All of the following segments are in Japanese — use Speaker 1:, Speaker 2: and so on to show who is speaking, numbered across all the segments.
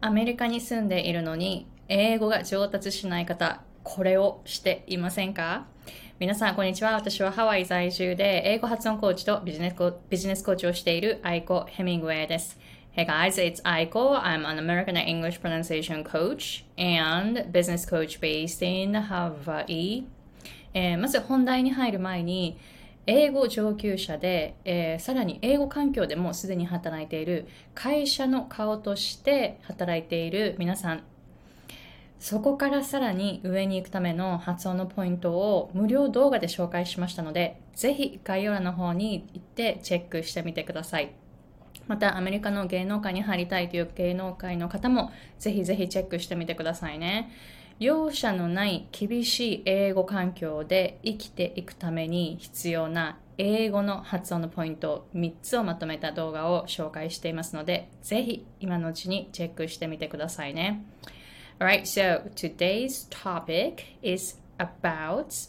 Speaker 1: アメリカに住んでいるのに英語が上達しない方、これをしていませんか？皆さん、こんにちは。私はハワイ在住で英語発音コーチとビジネスコビジネスコーチをしているアイコ・ヘミングウェイです。Hey guys, it's Aiko. I'm an American English pronunciation coach and business coach based in Hawaii. えー、まず本題に入る前に、英語上級者で、えー、さらに英語環境でもすでに働いている会社の顔として働いている皆さん。そこからさらに上に行くための発音のポイントを無料動画で紹介しましたのでぜひ概要欄の方に行ってチェックしてみてください。またアメリカの芸能界に入りたいという芸能界の方もぜひぜひチェックしてみてくださいね。容赦のない厳しい英語環境で生きていくために必要な英語の発音のポイント3つをまとめた動画を紹介していますので、ぜひ今のうちにチェックしてみてくださいね。Alright, so today's topic is about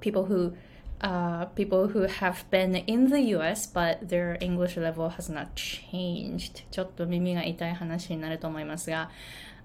Speaker 1: people who uh, people who have been in the US but their English level has not changed ちょっと耳が痛い話になると思いますが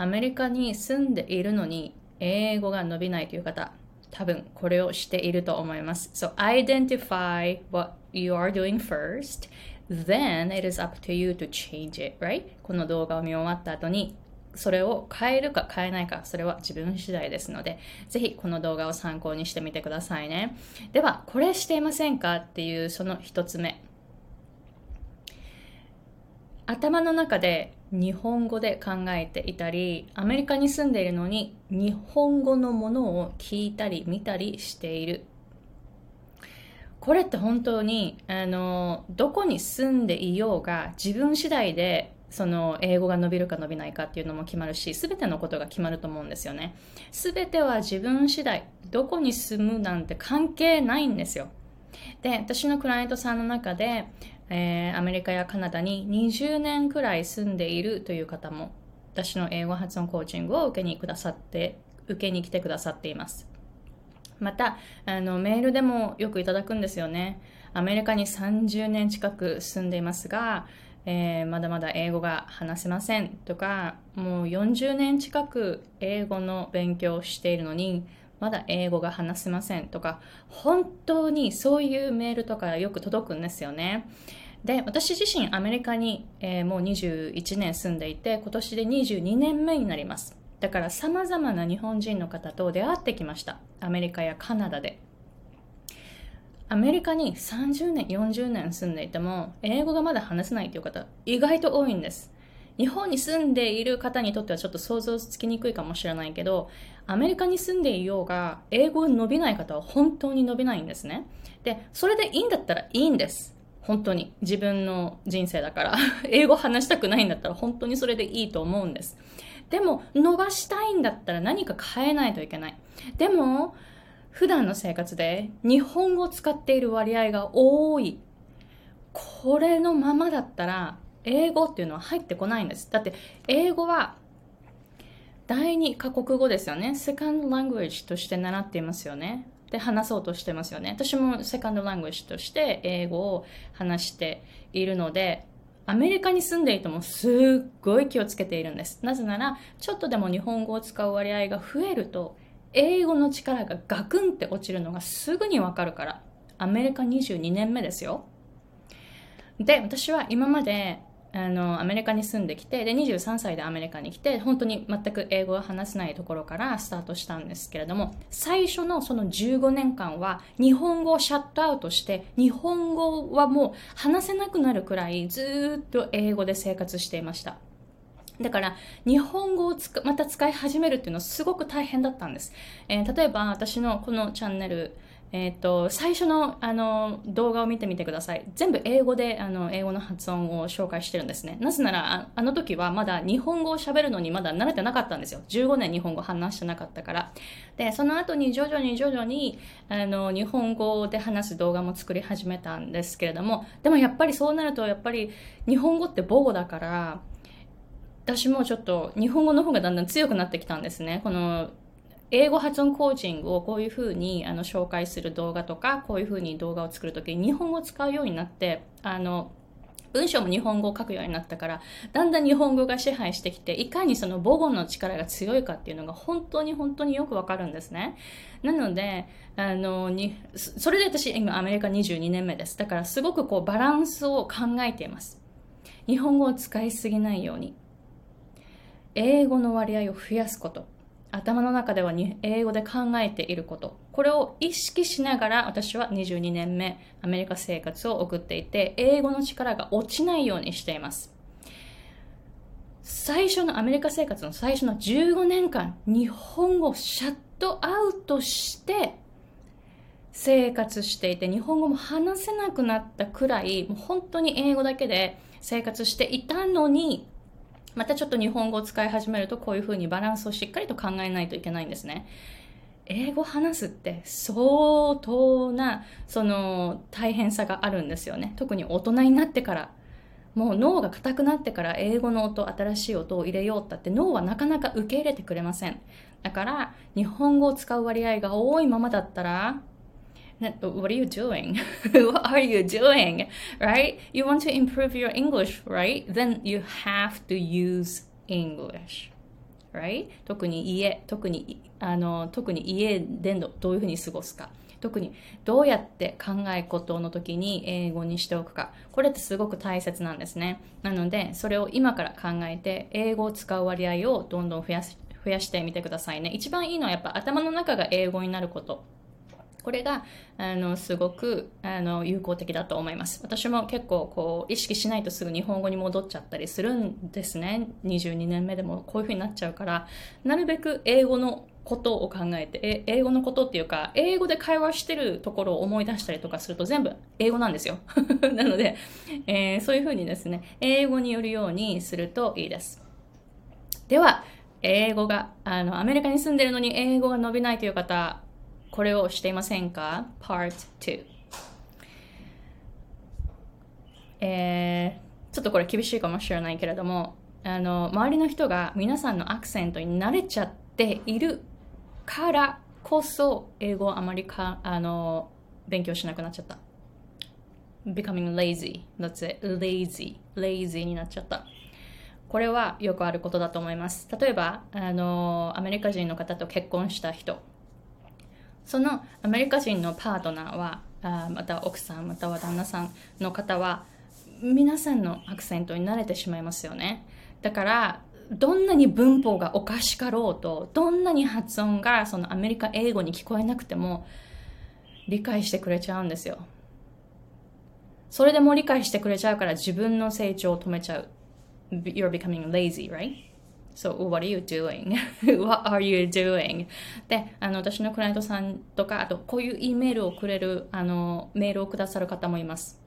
Speaker 1: アメリカに住んでいるのに英語が伸びないという方、多分これをしていると思います。So identify what you are doing first, then it is up to you to change it, right? この動画を見終わった後にそれを変えるか変えないか、それは自分次第ですので、ぜひこの動画を参考にしてみてくださいね。では、これしていませんかっていうその一つ目。頭の中で日本語で考えていたりアメリカに住んでいるのに日本語のものを聞いたり見たりしている。これって本当にあのどこに住んでいようが自分次第でその英語が伸びるか伸びないかっていうのも決まるし全てのことが決まると思うんですよね。全ては自分次第どこに住むなんて関係ないんですよ。で私のクライアントさんの中でえー、アメリカやカナダに20年くらい住んでいるという方も私の英語発音コーチングを受けにくださって受けに来てくださっています。またあのメールでもよくいただくんですよね。アメリカに30年近く住んでいますが、えー、まだまだ英語が話せませんとかもう40年近く英語の勉強をしているのにまだ英語が話せませんとか本当にそういうメールとかよく届くんですよね。で私自身アメリカに、えー、もう21年住んでいて今年で22年目になります。だから様々な日本人の方と出会ってきました。アメリカやカナダで。アメリカに30年40年住んでいても英語がまだ話せないという方意外と多いんです。日本に住んでいる方にとってはちょっと想像つきにくいかもしれないけどアメリカに住んでいようが英語が伸びない方は本当に伸びないんですね。でそれでいいんだったらいいんです。本当に自分の人生だから 英語話したくないんだったら本当にそれでいいと思うんです。でも伸ばしたいんだったら何か変えないといけない。でも普段の生活で日本語を使っている割合が多い。これのままだったら英語っていうのは入ってこないんです。だって英語は第二カ国語ですよね。セカンドラングエッジとして習っていますよね。で話そうとしてますよね。私もセカンドラングエッジとして英語を話しているので、アメリカに住んでいてもすっごい気をつけているんです。なぜなら、ちょっとでも日本語を使う割合が増えると、英語の力がガクンって落ちるのがすぐにわかるから。アメリカ22年目ですよ。で、私は今まであのアメリカに住んできてで23歳でアメリカに来て本当に全く英語を話せないところからスタートしたんですけれども最初のその15年間は日本語をシャットアウトして日本語はもう話せなくなるくらいずっと英語で生活していました。だから日本語をまた使い始めるっていうのはすごく大変だったんです、えー、例えば私のこのチャンネルえっ、ー、と、最初のあの動画を見てみてください。全部英語であの英語の発音を紹介してるんですね。なぜならあ、あの時はまだ日本語を喋るのにまだ慣れてなかったんですよ。15年日本語話してなかったから。で、その後に徐々に徐々にあの日本語で話す動画も作り始めたんですけれども、でもやっぱりそうなると、やっぱり日本語って母語だから、私もちょっと日本語の方がだんだん強くなってきたんですね。この英語発音コーチングをこういうふうにあの紹介する動画とかこういうふうに動画を作るときに日本語を使うようになってあの文章も日本語を書くようになったから、だんだん日本語が支配してきて、いかにその母語の力が強いかっていうのが本当に本当によくわかるんですね。なので、あの、に、それで私今アメリカ22年目です。だからすごくこうバランスを考えています。日本語を使いすぎないように。英語の割合を増やすこと。頭の中では英語で考えていること。これを意識しながら私は22年目アメリカ生活を送っていて、英語の力が落ちないようにしています。最初のアメリカ生活の最初の15年間、日本語をシャットアウトして生活していて、日本語も話せなくなったくらい、もう本当に英語だけで生活していたのに、またちょっと日本語を使い始めるとこういうふうにバランスをしっかりと考えないといけないんですね。英語話すって相当なその大変さがあるんですよね。特に大人になってから。もう脳が硬くなってから英語の音、新しい音を入れようったって脳はなかなか受け入れてくれません。だから日本語を使う割合が多いままだったら what are you doing? what are you doing? Right? You want to improve your English, right? Then you have to use English. Right? 特に家、特に、あの、特に家でのどういうふうに過ごすか。特にどうやって考え事の時に英語にしておくか。これってすごく大切なんですね。なので、それを今から考えて、英語を使う割合をどんどん増やし増やしてみてくださいね。一番いいのはやっぱ頭の中が英語になること。これが、あの、すごく、あの、有効的だと思います。私も結構、こう、意識しないとすぐ日本語に戻っちゃったりするんですね。22年目でもこういう風になっちゃうから、なるべく英語のことを考えて、英語のことっていうか、英語で会話してるところを思い出したりとかすると全部英語なんですよ。なので、えー、そういう風にですね、英語によるようにするといいです。では、英語が、あの、アメリカに住んでるのに英語が伸びないという方、これをしていませんか ?Part 2。えー、ちょっとこれ厳しいかもしれないけれども、あの、周りの人が皆さんのアクセントに慣れちゃっているからこそ、英語をあまりか、あの、勉強しなくなっちゃった。becoming lazy. That's it. lazy. lazy になっちゃった。これはよくあることだと思います。例えば、あの、アメリカ人の方と結婚した人。そのアメリカ人のパートナーは、あまた奥さん、または旦那さんの方は、皆さんのアクセントに慣れてしまいますよね。だから、どんなに文法がおかしかろうと、どんなに発音がそのアメリカ英語に聞こえなくても、理解してくれちゃうんですよ。それでも理解してくれちゃうから自分の成長を止めちゃう。you're becoming lazy, right? So, what are you doing? what are you doing? で、あの、私のクライアントさんとか、あと、こういう E メールをくれる、あの、メールをくださる方もいます。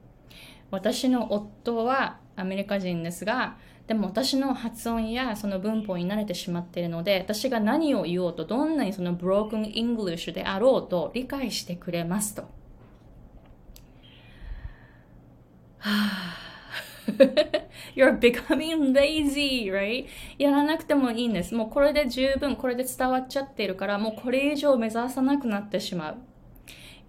Speaker 1: 私の夫はアメリカ人ですが、でも私の発音やその文法に慣れてしまっているので、私が何を言おうと、どんなにその broken English であろうと理解してくれますと。はぁ You're becoming lazy, right? やらなくてもいいんです。もうこれで十分、これで伝わっちゃっているから、もうこれ以上目指さなくなってしまう。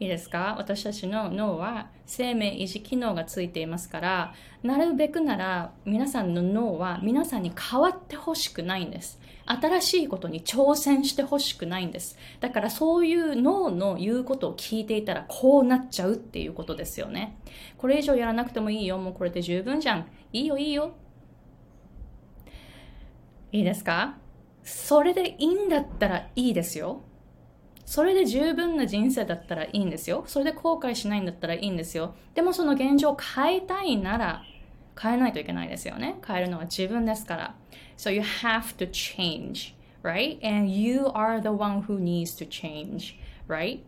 Speaker 1: いいですか？私たちの脳は生命維持機能がついていますから、なるべくなら皆さんの脳は皆さんに変わってほしくないんです。新しいことに挑戦してほしくないんです。だからそういう脳の言うことを聞いていたらこうなっちゃうっていうことですよね。これ以上やらなくてもいいよ。もうこれで十分じゃん。いいよいいよ。いいですか？それでいいんだったらいいですよ。それで十分な人生だったらいいんですよ。それで後悔しないんだったらいいんですよ。でもその現状を変えたいなら変えないといけないですよね。変えるのは自分ですから。So you have to change, right? And you are the one who needs to change, right?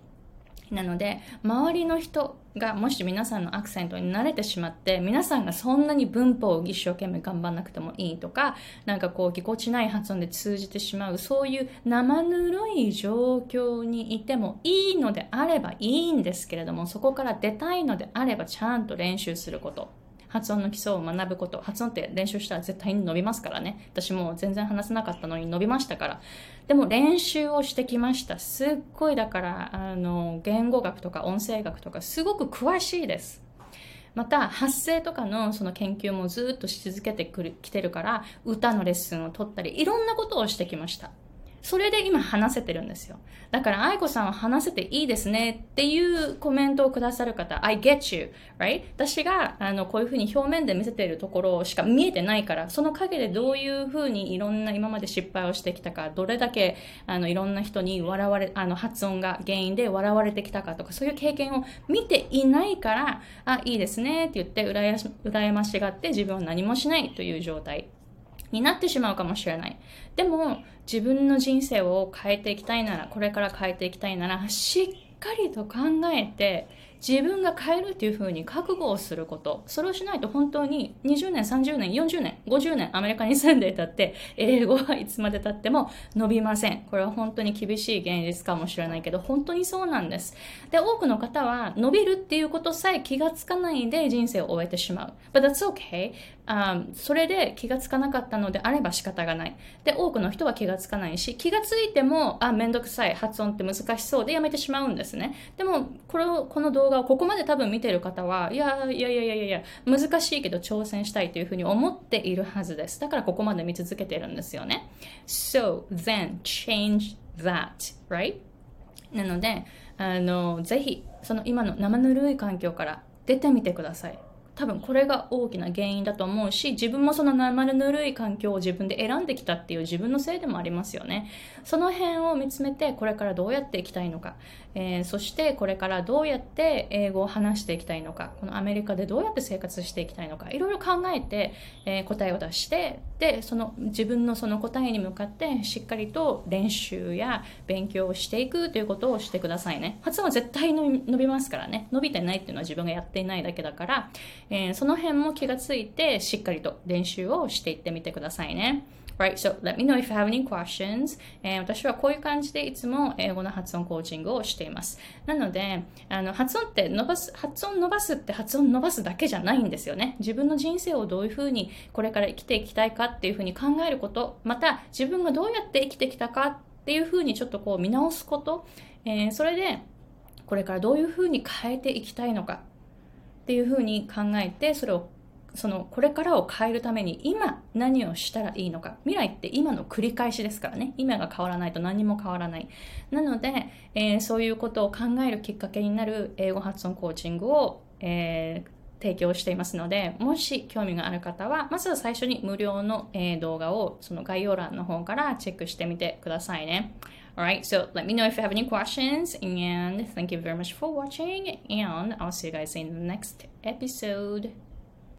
Speaker 1: なので、周りの人がもし皆さんのアクセントに慣れてしまって、皆さんがそんなに文法を一生懸命頑張んなくてもいいとか、なんかこう、ぎこちない発音で通じてしまう、そういう生ぬるい状況にいてもいいのであればいいんですけれども、そこから出たいのであればちゃんと練習すること。発音の基礎を学ぶこと。発音って練習したら絶対に伸びますからね。私も全然話せなかったのに伸びましたから。でも練習をしてきました。すっごいだから、あの、言語学とか音声学とかすごく詳しいです。また発声とかのその研究もずっとし続けてくるきてるから歌のレッスンを取ったりいろんなことをしてきましたそれで今話せてるんですよ。だから愛子さんは話せていいですねっていうコメントをくださる方、I get you, right? 私があのこういうふうに表面で見せてるところしか見えてないから、その陰でどういうふうにいろんな今まで失敗をしてきたか、どれだけあのいろんな人に笑われ、あの発音が原因で笑われてきたかとか、そういう経験を見ていないから、あ、いいですねって言って羨ましがって自分は何もしないという状態になってしまうかもしれない。でも、自分の人生を変えていきたいなら、これから変えていきたいなら、しっかりと考えて、自分が変えるっていうふうに覚悟をすること。それをしないと本当に20年、30年、40年、50年アメリカに住んでいたって、英語はいつまで経っても伸びません。これは本当に厳しい現実かもしれないけど、本当にそうなんです。で、多くの方は伸びるっていうことさえ気がつかないで人生を終えてしまう。But that's okay. あそれで気がつかなかったのであれば仕方がない。で、多くの人は気がつかないし、気がついても、あ、めんどくさい、発音って難しそうでやめてしまうんですね。でも、これを、この動画をここまで多分見てる方は、いやいやいやいやいや、難しいけど挑戦したいというふうに思っているはずです。だからここまで見続けてるんですよね。So, then change that, right? なので、あの、ぜひ、その今の生ぬるい環境から出てみてください。多分これが大きな原因だと思うし自分もその生ぬるい環境を自分で選んできたっていう自分のせいでもありますよね。その辺を見つめてこれからどうやっていきたいのか、えー、そしてこれからどうやって英語を話していきたいのか。このアメリカでどうやって生活していきたいのか。いろいろ考えて、えー、答えを出してでその自分のその答えに向かってしっかりと練習や勉強をしていくということをしてくださいね。発音は絶対伸びますからね。伸びてないっていうのは自分がやっていないだけだから。えー、その辺も気がついてしっかりと練習をしていってみてくださいね。Right, so let me know if you have any questions. えー、私はこういう感じでいつも英語の発音コーチングをしています。なので、あの発音って伸ばす、発音伸ばすって発音伸ばすだけじゃないんですよね。自分の人生をどういうふうにこれから生きていきたいかっていうふうに考えること、また自分がどうやって生きてきたかっていうふうにちょっとこう見直すこと、えー、それでこれからどういうふうに変えていきたいのかっていうふうに考えてそれをそのこれからを変えるために今何をしたらいいのか。未来って今の繰り返しですからね。今が変わらないと何も変わらない。なので、えー、そういうことを考えるきっかけになる英語発音コーチングを、えー、提供していますのでもし興味がある方はまず最初に無料の、動画をその概要欄の方からチェックしてみてくださいね。Alright, so let me know if you have any questions and thank you very much for watching and I'll see you guys in the next episode.